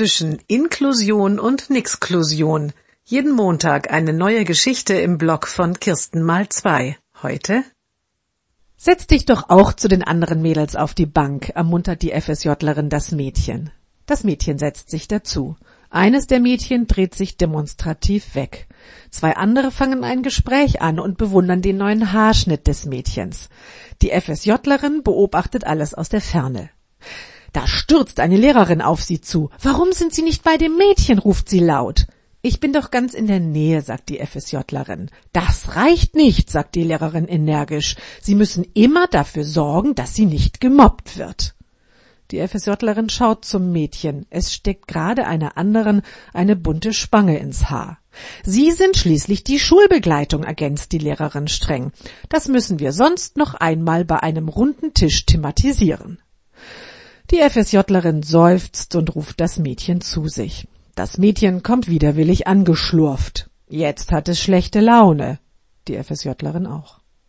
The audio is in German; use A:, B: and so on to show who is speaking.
A: zwischen Inklusion und Nixklusion. Jeden Montag eine neue Geschichte im Blog von Kirsten mal zwei. Heute?
B: Setz dich doch auch zu den anderen Mädels auf die Bank, ermuntert die FSJlerin das Mädchen. Das Mädchen setzt sich dazu. Eines der Mädchen dreht sich demonstrativ weg. Zwei andere fangen ein Gespräch an und bewundern den neuen Haarschnitt des Mädchens. Die FSJlerin beobachtet alles aus der Ferne. Da stürzt eine Lehrerin auf sie zu. Warum sind Sie nicht bei dem Mädchen? ruft sie laut. Ich bin doch ganz in der Nähe, sagt die FSJlerin. Das reicht nicht, sagt die Lehrerin energisch. Sie müssen immer dafür sorgen, dass sie nicht gemobbt wird. Die FSJlerin schaut zum Mädchen. Es steckt gerade einer anderen eine bunte Spange ins Haar. Sie sind schließlich die Schulbegleitung, ergänzt die Lehrerin streng. Das müssen wir sonst noch einmal bei einem runden Tisch thematisieren. Die FSJlerin seufzt und ruft das Mädchen zu sich. Das Mädchen kommt widerwillig angeschlurft. Jetzt hat es schlechte Laune. Die FSJlerin auch.